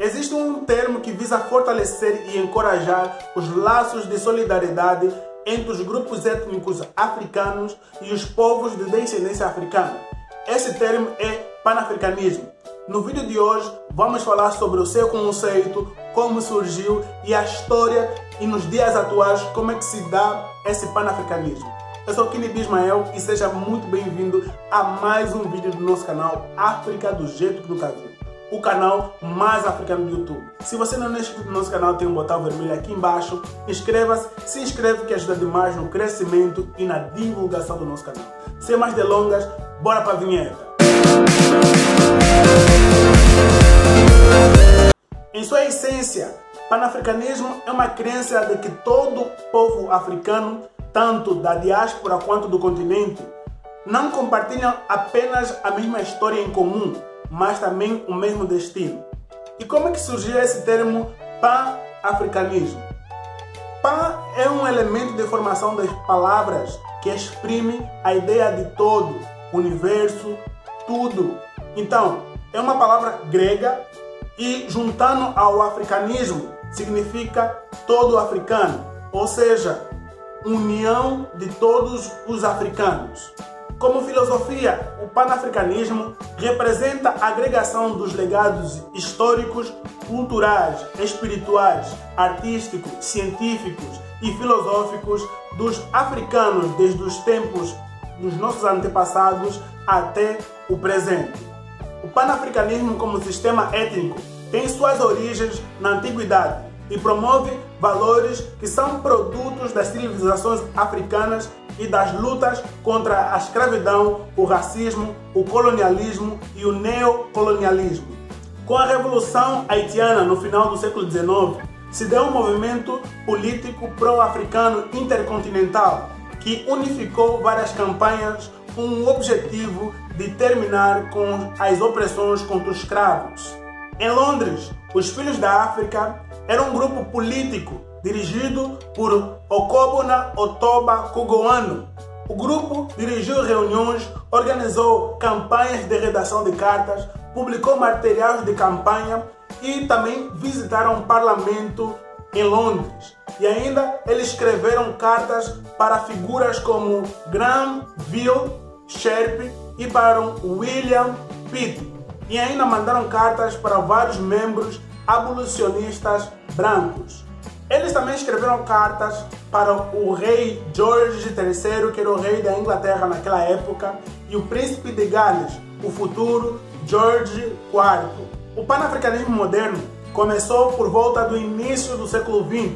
existe um termo que visa fortalecer e encorajar os laços de solidariedade entre os grupos étnicos africanos e os povos de descendência africana. Esse termo é panafricanismo. No vídeo de hoje vamos falar sobre o seu conceito, como surgiu e a história e nos dias atuais como é que se dá esse panafricanismo. Eu sou Kini Bismael e seja muito bem-vindo a mais um vídeo do nosso canal África do Jeito que Nunca Viu o canal mais africano do YouTube. Se você não é inscrito no nosso canal, tem um botão vermelho aqui embaixo. Inscreva-se, se inscreve que ajuda demais no crescimento e na divulgação do nosso canal. Sem mais delongas, bora para a vinheta. Em sua essência, panafricanismo é uma crença de que todo povo africano, tanto da diáspora quanto do continente, não compartilham apenas a mesma história em comum, mas também o mesmo destino. E como é que surgiu esse termo pan-africanismo? Pan é um elemento de formação das palavras que exprime a ideia de todo, universo, tudo. Então, é uma palavra grega e juntando ao africanismo significa todo africano, ou seja, união de todos os africanos. Como filosofia, o panafricanismo representa a agregação dos legados históricos, culturais, espirituais, artísticos, científicos e filosóficos dos africanos desde os tempos dos nossos antepassados até o presente. O panafricanismo como sistema étnico tem suas origens na antiguidade e promove valores que são produtos das civilizações africanas e das lutas contra a escravidão, o racismo, o colonialismo e o neocolonialismo. Com a Revolução Haitiana no final do século XIX, se deu um movimento político pró-africano intercontinental que unificou várias campanhas com o objetivo de terminar com as opressões contra os escravos. Em Londres, os Filhos da África eram um grupo político dirigido por Okobona Otoba Kugoano. O grupo dirigiu reuniões, organizou campanhas de redação de cartas, publicou materiais de campanha e também visitaram o parlamento em Londres. E ainda eles escreveram cartas para figuras como Granville Sharp e para William Pitt. E ainda mandaram cartas para vários membros abolicionistas brancos. Eles também escreveram cartas para o rei George III, que era o rei da Inglaterra naquela época, e o príncipe de Gales, o futuro George IV. O panafricanismo moderno começou por volta do início do século XX.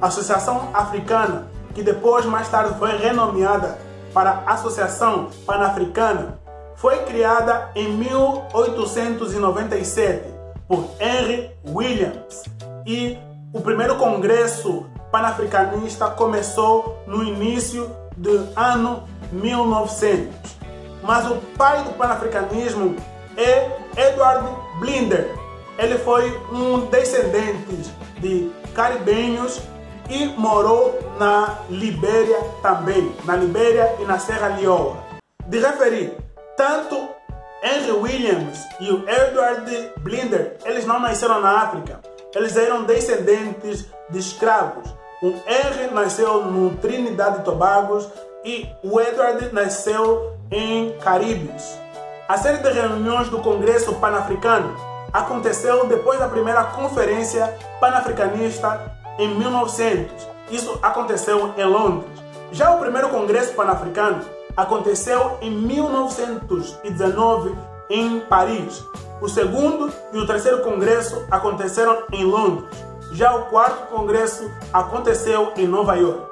A Associação Africana, que depois mais tarde foi renomeada para Associação Pan-Africana, foi criada em 1897 por Henry Williams e o primeiro congresso panafricanista começou no início do ano 1900. Mas o pai do panafricanismo é Edward Blinder. Ele foi um descendente de caribenhos e morou na Libéria também, na Libéria e na Serra Leoa. De referir, tanto Henry Williams e o Edward Blinder, eles não nasceram na África, eles eram descendentes de escravos. O Henry nasceu no Trinidad e Tobago e o Edward nasceu em Caribes. A série de reuniões do Congresso Pan-Africano aconteceu depois da primeira conferência panafricanista em 1900. Isso aconteceu em Londres. Já o primeiro Congresso Pan-Africano aconteceu em 1919 em Paris. O segundo e o terceiro congresso aconteceram em Londres. Já o quarto congresso aconteceu em Nova York.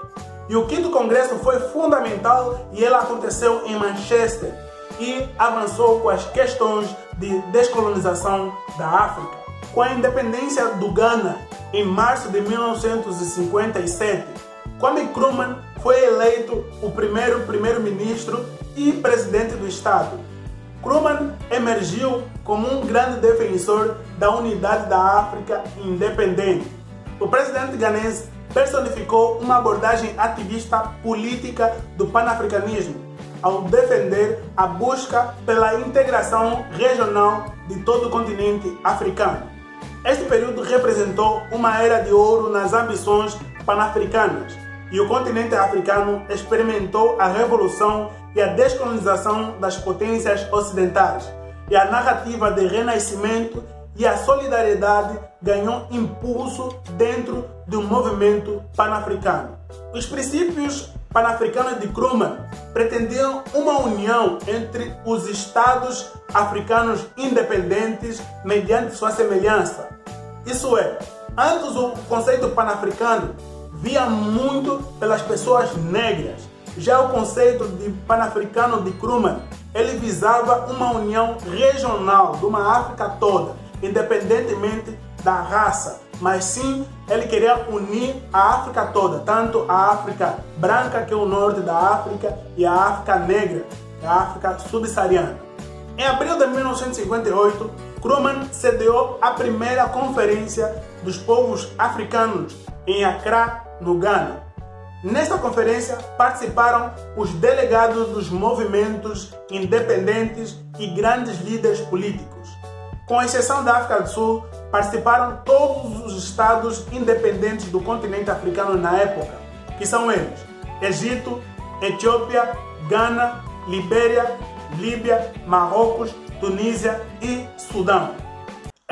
E o quinto congresso foi fundamental e ele aconteceu em Manchester e avançou com as questões de descolonização da África. Com a independência do Ghana em março de 1957, Kwame Nkrumah foi eleito o primeiro primeiro-ministro e presidente do estado. Krumah emergiu como um grande defensor da unidade da África independente. O presidente ganense personificou uma abordagem ativista política do panafricanismo ao defender a busca pela integração regional de todo o continente africano. Este período representou uma era de ouro nas ambições pan-africanas e o continente africano experimentou a revolução e a descolonização das potências ocidentais, e a narrativa de renascimento e a solidariedade ganhou impulso dentro do movimento pan-africano. Os princípios pan-africanos de Krumah pretendiam uma união entre os estados africanos independentes mediante sua semelhança. Isso é, antes o conceito pan-africano via muito pelas pessoas negras. Já o conceito de pan-africano de Krumah, ele visava uma união regional de uma África toda, independentemente da raça, mas sim ele queria unir a África toda, tanto a África branca, que é o norte da África, e a África negra, a África subsaariana. Em abril de 1958, Krumah sediou a primeira conferência dos povos africanos em Accra, no Ghana. Nesta conferência participaram os delegados dos movimentos independentes e grandes líderes políticos. Com exceção da África do Sul, participaram todos os estados independentes do continente africano na época, que são eles: Egito, Etiópia, Ghana, Libéria, Líbia, Marrocos, Tunísia e Sudão.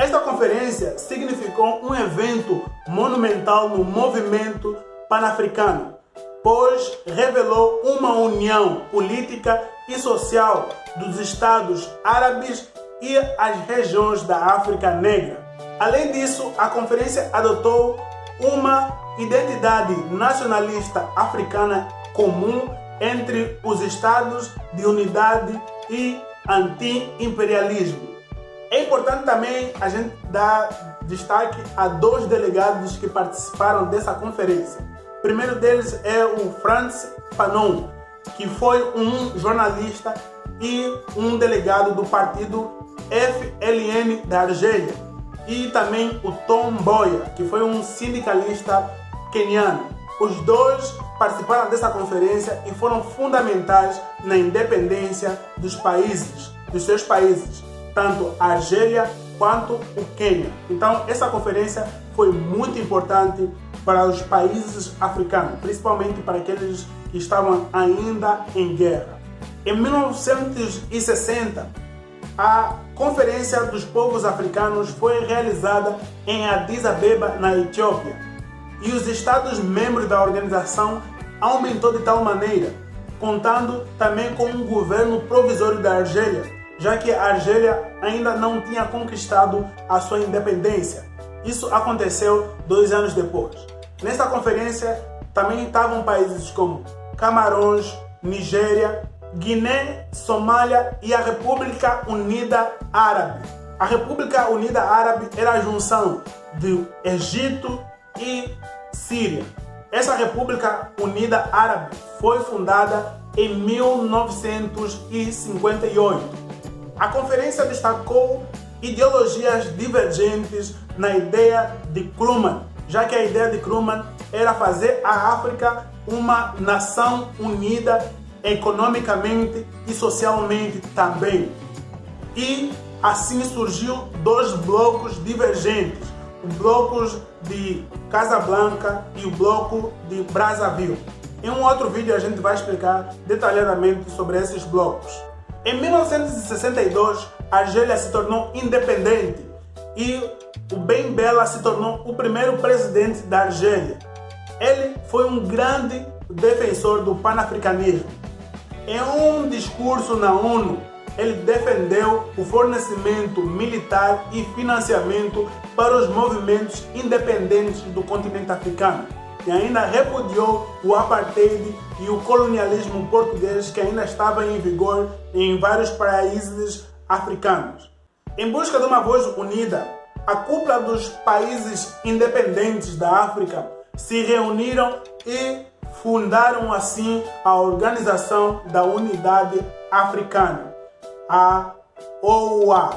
Esta conferência significou um evento monumental no movimento pan-africano, pois revelou uma união política e social dos estados árabes e as regiões da África Negra. Além disso, a conferência adotou uma identidade nacionalista africana comum entre os estados de unidade e anti-imperialismo. É importante também a gente dar destaque a dois delegados que participaram dessa conferência. O primeiro deles é o Franz Fanon, que foi um jornalista e um delegado do partido FLN da Argélia, e também o Tom Boya, que foi um sindicalista keniano. Os dois participaram dessa conferência e foram fundamentais na independência dos países, dos seus países tanto a Argélia quanto o Quênia. Então, essa conferência foi muito importante para os países africanos, principalmente para aqueles que estavam ainda em guerra. Em 1960, a Conferência dos Povos Africanos foi realizada em Addis Abeba, na Etiópia, e os Estados membros da organização aumentou de tal maneira, contando também com um governo provisório da Argélia, já que a Argélia ainda não tinha conquistado a sua independência. Isso aconteceu dois anos depois. Nessa conferência também estavam países como Camarões, Nigéria, Guiné, Somália e a República Unida Árabe. A República Unida Árabe era a junção do Egito e Síria. Essa República Unida Árabe foi fundada em 1958 a conferência destacou ideologias divergentes na ideia de Krumah, já que a ideia de Krumah era fazer a África uma nação unida economicamente e socialmente também. E assim surgiu dois blocos divergentes, o bloco de Casablanca e o bloco de Brazzaville. Em um outro vídeo a gente vai explicar detalhadamente sobre esses blocos. Em 1962, a Argélia se tornou independente e o Ben Bella se tornou o primeiro presidente da Argélia. Ele foi um grande defensor do panafricanismo. Em um discurso na ONU, ele defendeu o fornecimento militar e financiamento para os movimentos independentes do continente africano e ainda repudiou o apartheid e o colonialismo português que ainda estava em vigor em vários países africanos. Em busca de uma voz unida, a cúpula dos países independentes da África se reuniram e fundaram assim a Organização da Unidade Africana, a OUA,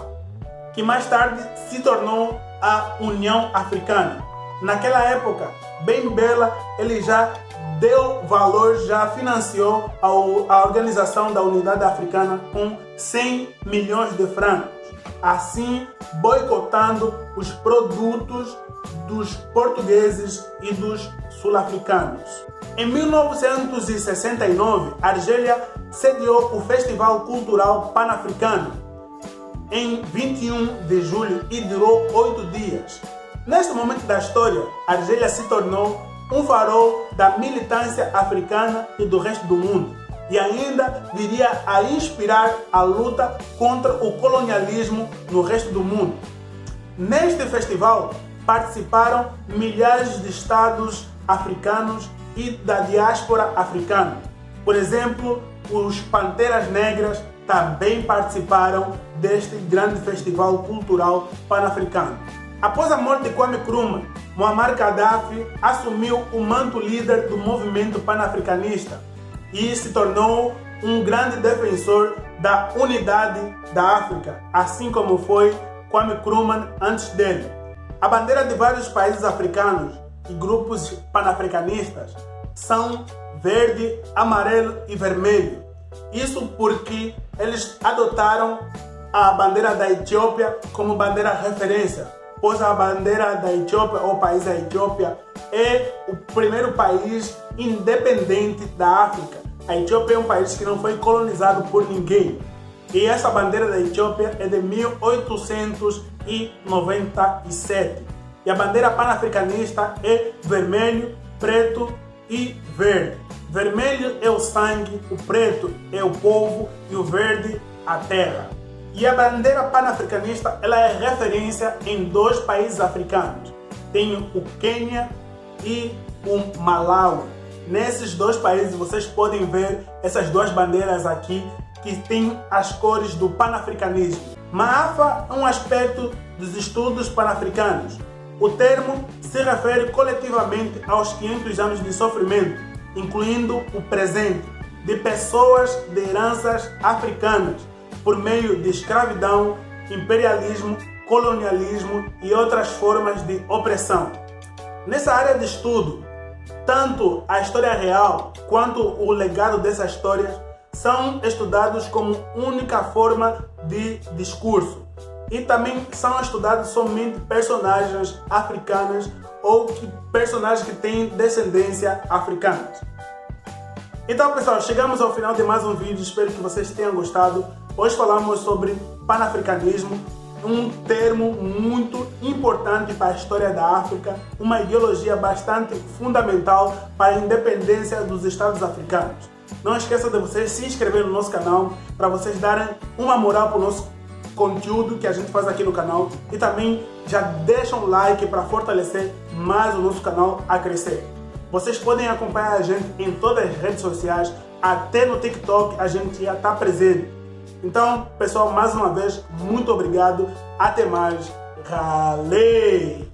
que mais tarde se tornou a União Africana. Naquela época, bem bela, ele já deu valor, já financiou a, organização da Unidade Africana com 100 milhões de francos. assim boicotando os produtos dos portugueses e dos sul-africanos. Em 1969, Argélia sediou o Festival Cultural Pan-Africano em 21 de julho e durou oito dias. Neste momento da história, Argélia se tornou um farol da militância africana e do resto do mundo e ainda viria a inspirar a luta contra o colonialismo no resto do mundo. Neste festival participaram milhares de estados africanos e da diáspora africana. Por exemplo, os Panteras Negras também participaram deste grande festival cultural pan-africano. Após a morte de Kwame Nkrumah, Muammar Gaddafi assumiu o manto líder do movimento pan-africanista e se tornou um grande defensor da unidade da África, assim como foi Kwame Nkrumah antes dele. A bandeira de vários países africanos e grupos panafricanistas são verde, amarelo e vermelho. Isso porque eles adotaram a bandeira da Etiópia como bandeira referência, pois a bandeira da Etiópia, ou país da Etiópia, é o primeiro país independente da África. A Etiópia é um país que não foi colonizado por ninguém. E essa bandeira da Etiópia é de 1897. E a bandeira panafricanista é vermelho, preto e verde. Vermelho é o sangue, o preto é o povo e o verde a terra. E a bandeira panafricanista ela é referência em dois países africanos. Tem o Quênia e o Malawi. Nesses dois países vocês podem ver essas duas bandeiras aqui que têm as cores do panafricanismo. Maafa é um aspecto dos estudos panafricanos. O termo se refere coletivamente aos 500 anos de sofrimento, incluindo o presente, de pessoas de heranças africanas, por meio de escravidão, imperialismo, colonialismo e outras formas de opressão. Nessa área de estudo, tanto a história real quanto o legado dessas histórias são estudados como única forma de discurso e também são estudados somente personagens africanas ou personagens que têm descendência africana. Então pessoal, chegamos ao final de mais um vídeo, espero que vocês tenham gostado. Hoje falamos sobre panafricanismo, um termo muito importante para a história da África, uma ideologia bastante fundamental para a independência dos Estados africanos. Não esqueça de vocês se inscrever no nosso canal para vocês darem uma moral para o nosso conteúdo que a gente faz aqui no canal e também já deixa um like para fortalecer mais o nosso canal a crescer. Vocês podem acompanhar a gente em todas as redes sociais, até no TikTok a gente já está presente. Então, pessoal, mais uma vez, muito obrigado. Até mais. Galei!